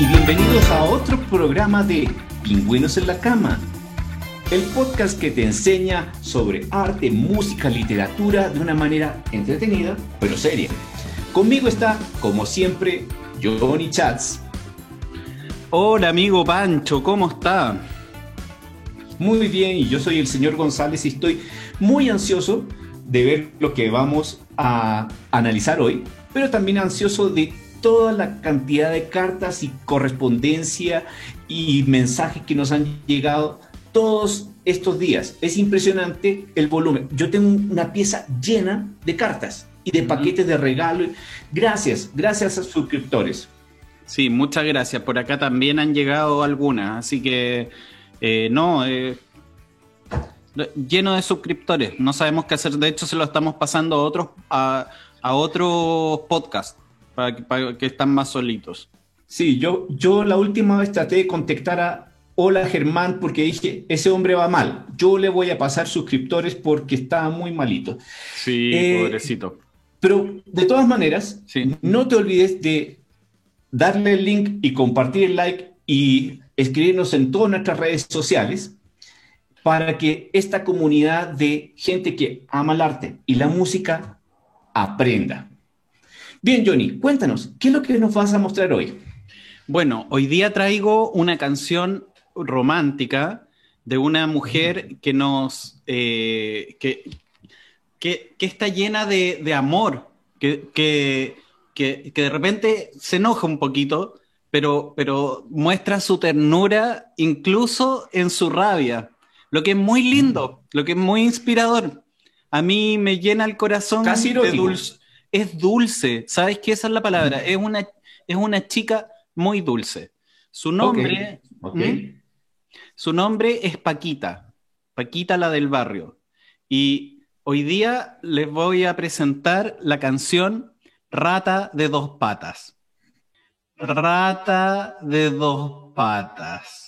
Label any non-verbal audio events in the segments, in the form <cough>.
y bienvenidos a otro programa de Pingüinos en la Cama, el podcast que te enseña sobre arte, música, literatura de una manera entretenida pero seria. Conmigo está, como siempre, Johnny Chats. Hola amigo Pancho, ¿cómo está? Muy bien, y yo soy el señor González y estoy muy ansioso de ver lo que vamos a analizar hoy, pero también ansioso de toda la cantidad de cartas y correspondencia y mensajes que nos han llegado todos estos días. Es impresionante el volumen. Yo tengo una pieza llena de cartas y de paquetes de regalo. Gracias, gracias a suscriptores. Sí, muchas gracias. Por acá también han llegado algunas, así que eh, no, eh, lleno de suscriptores. No sabemos qué hacer. De hecho, se lo estamos pasando a otros, a, otros podcasts para que, para que están más solitos. Sí, yo, yo la última vez traté de contactar a Hola Germán porque dije, ese hombre va mal. Yo le voy a pasar suscriptores porque está muy malito. Sí, eh, pobrecito. Pero de todas maneras, no te olvides de darle el link y compartir el like y escribirnos en todas nuestras redes sociales para que esta comunidad de gente que ama el arte y la música aprenda. Bien, Johnny, cuéntanos, ¿qué es lo que nos vas a mostrar hoy? Bueno, hoy día traigo una canción romántica de una mujer que nos eh, que, que, está llena de, amor, que, que, que, de repente se enoja un poquito, pero, pero muestra su ternura incluso en su rabia, lo que es muy lindo, lo que es muy inspirador. A mí me llena el corazón Casi de dulce. Es dulce, ¿sabes qué? Esa es la palabra. Es una, es una chica muy dulce. Su nombre, ¿Mm? su nombre es Paquita, Paquita la del barrio. Y hoy día les voy a presentar la canción Rata de dos patas. Rata de dos patas.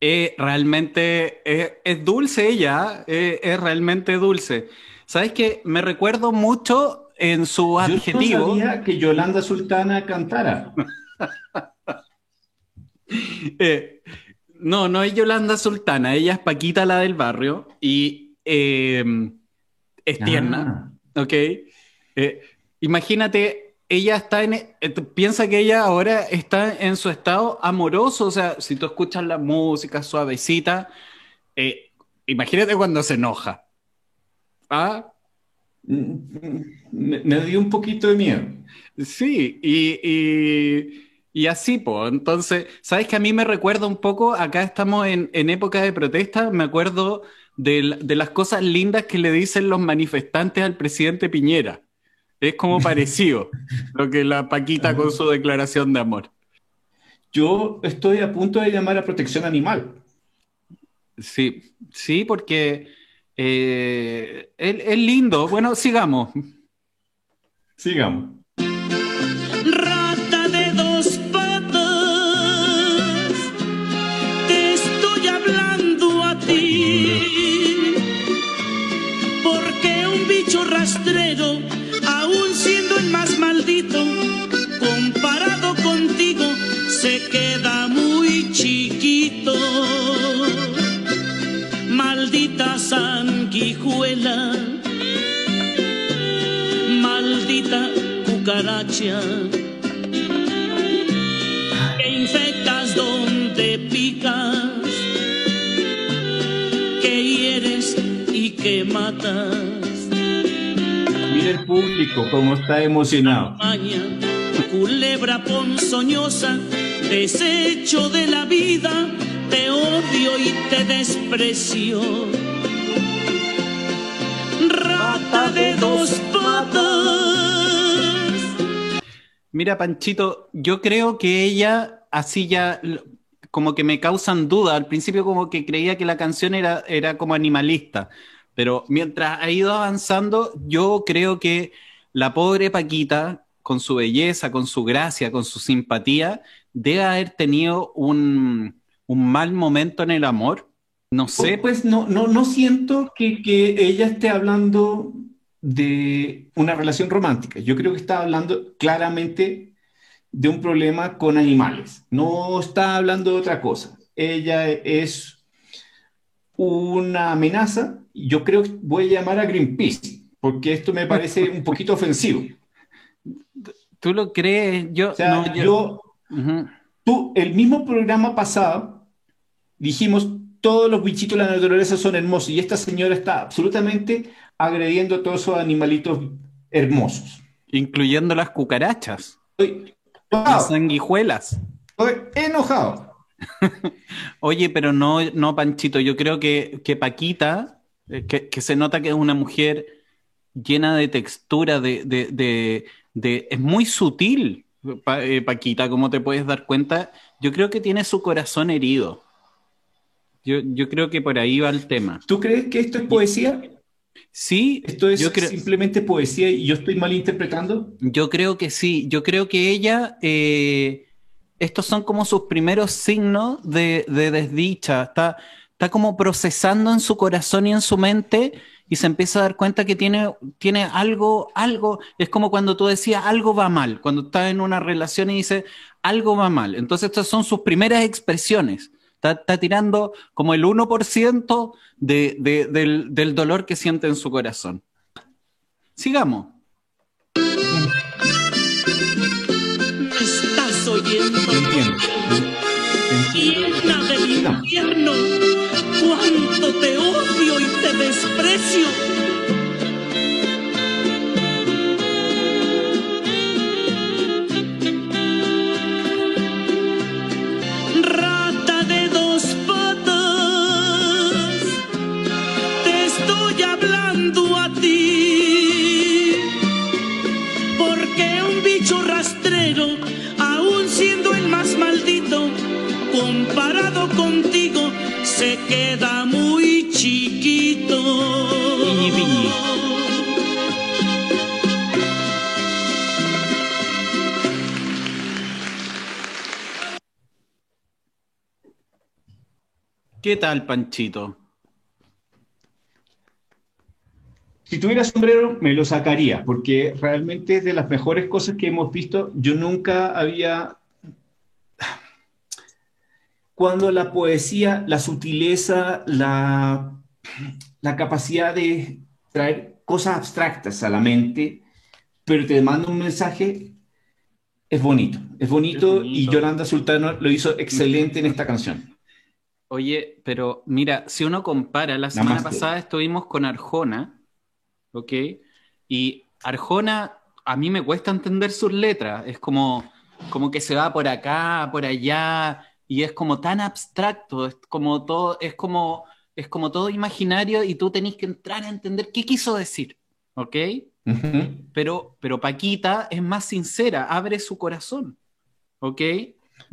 eh, realmente es, dulce ella, eh, es realmente dulce. ¿Sabes qué? Me recuerdo mucho en su adjetivo. Yo no sabía que Yolanda Sultana cantara. <laughs> Eh, no, no es Yolanda Sultana, ella es Paquita la del barrio y es tierna, ah. ¿ok? imagínate ella está en, eh, piensa que ella ahora está en su estado amoroso, o sea, si tú escuchas la música suavecita, eh, imagínate cuando se enoja. ¿Ah? Me, dio un poquito de miedo. Sí, y, así, pues, entonces, ¿sabes que a mí me recuerda un poco, acá estamos en, época de protesta, me acuerdo de, de las cosas lindas que le dicen los manifestantes al presidente Piñera. Es como <laughs> parecido lo que la Paquita con su declaración de amor. Yo estoy a punto de llamar a protección animal. Sí, sí, porque eh, es, lindo. Bueno, sigamos. Sigamos. Maldita sanguijuela, maldita cucaracha, que infectas donde picas, que hieres y que matas el público, como está emocionado. culebra ponzoñosa, desecho de la vida, te odio y te desprecio. Rata de dos patas. Mira, Panchito, yo creo que ella así ya como que me causan duda. Al principio como que creía que la canción era, era como animalista, pero mientras ha ido avanzando, yo creo que la pobre Paquita, con su belleza, con su gracia, con su simpatía, debe haber tenido un, un mal momento en el amor. No sé, Pues no, no, no siento que, que ella esté hablando de una relación romántica. Yo creo que está hablando claramente de un problema con animales. No está hablando de otra cosa. Ella es una amenaza. Yo creo que voy a llamar a Greenpeace, porque esto me parece un poquito ofensivo. ¿tú lo crees? Yo, O sea, no, yo- yo, Ujú. tú, el mismo programa pasado, dijimos, todos los bichitos de la naturaleza son hermosos y esta señora está absolutamente agrediendo a todos esos animalitos hermosos. incluyendo las cucarachas, Estoy las enojado, sanguijuelas. estoy enojado. <laughs> Oye, pero no, no, Panchito, yo creo que, que Paquita, eh, que, que se nota que es una mujer llena de textura, de, de, de, de- es muy sutil, Pa- eh, Paquita, como te puedes dar cuenta. Yo creo que tiene su corazón herido. Yo, yo creo que por ahí va el tema. ¿Tú crees que esto es poesía? Sí, ¿Esto es yo creo, simplemente poesía y yo estoy malinterpretando? yo creo que sí. Yo creo que ella, eh, estos son como sus primeros signos de, de desdicha. Está, está como procesando en su corazón y en su mente y se empieza a dar cuenta que tiene, tiene algo, algo. Es como cuando tú decías algo va mal, cuando estás en una relación y dices algo va mal. Entonces, estas son sus primeras expresiones. Está, está tirando como el 1% de, de- del, del dolor que siente en su corazón. Sigamos. ¿Me estás oyendo? Yo entiendo. Llena del infierno, cuánto te odio y te desprecio. Muy chiquito. Piñi, piñi. ¿Qué tal, Panchito? Si tuviera sombrero, me lo sacaría, porque realmente es de las mejores cosas que hemos visto. Yo nunca había... Cuando la poesía, la sutileza, la, la capacidad de traer cosas abstractas a la mente, pero te manda un mensaje, es bonito. Es bonito, Es bonito. y Yolanda Sultano lo hizo excelente en esta canción. Oye, pero mira, si uno compara, la semana Namaste. pasada estuvimos con Arjona, ¿ok? Y Arjona, a mí me cuesta entender sus letras, es como, como que se va por acá, por allá, y es como tan abstracto, es como todo, es como, es como todo imaginario y tú tenés que entrar a entender qué quiso decir, ¿ok? Pero, pero Paquita es más sincera, abre su corazón, ¿ok?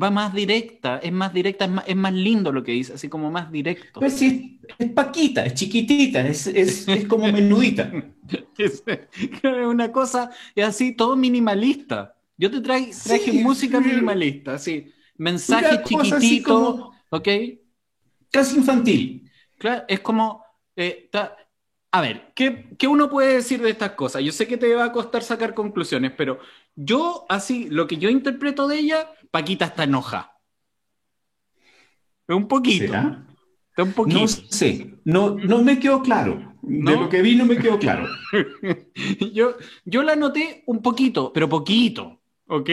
Va más directa, es más directa, es más, es más lindo lo que dice, así como más directo. Pues sí, es paquita, es chiquitita, es, es, es como menudita. <laughs> Es una cosa, es así, todo minimalista. Yo te traje, traje Sí, música minimalista, así, mensaje chiquitito, como- ¿ok? Casi infantil. Claro, es como, eh, ta- a ver, ¿qué, qué uno puede decir de estas cosas? Yo sé que te va a costar sacar conclusiones, pero yo, así, lo que yo interpreto de ella, Paquita está enoja. Un poquito, ¿Será? está un poquito. No sé, no, no me quedó claro. De lo que vi no me quedó claro. <laughs> Yo, yo la noté un poquito, pero poquito, ¿ok?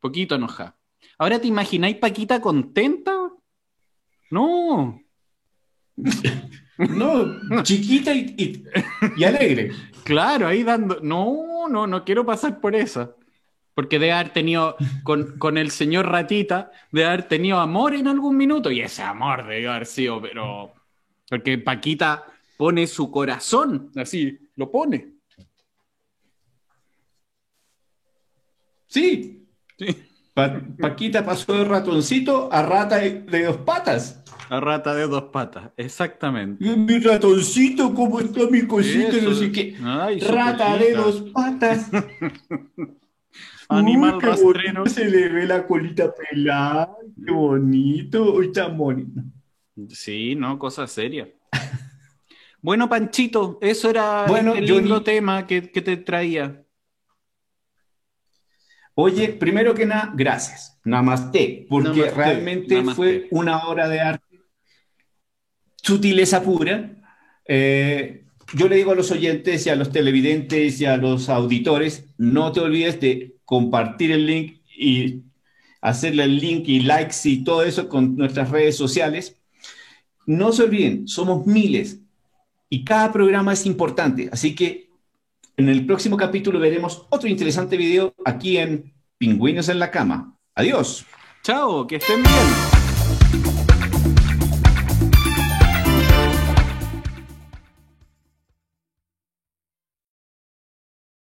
Poquito enoja. Ahora, ¿te imagináis Paquita contenta? No. No, chiquita y, y- y alegre. Claro, ahí dando. No, no, no quiero pasar por esa. Porque de haber tenido, con, con el señor Ratita, de haber tenido amor en algún minuto, y ese amor debió haber sido, pero. Porque Paquita pone su corazón, así, lo pone. Sí. Sí. Pa- Paquita pasó de ratoncito a rata de, de dos patas. La rata de dos patas, exactamente. Mi ratoncito, ¿cómo está mi cosita? No sé qué. Ay, Rata de dos patas. <laughs> Animal Uy, qué rastrero. bonito, Se le ve la colita pelada. Qué bonito. Uy, tan bonito. Sí, no, cosa seria. Bueno, Panchito, eso era Bueno, el lindo tema que, que te traía. Oye, primero que nada, gracias. Namaste, porque Namaste, realmente namaste. fue una obra de arte, sutileza pura. Eh, yo le digo a los oyentes y a los televidentes y a los auditores, no te olvides de compartir el link y hacerle el link y likes y todo eso con nuestras redes sociales. No se olviden, somos miles y cada programa es importante, así que en el próximo capítulo veremos otro interesante video aquí en Pingüinos en la Cama. Adiós. Chao, que estén bien.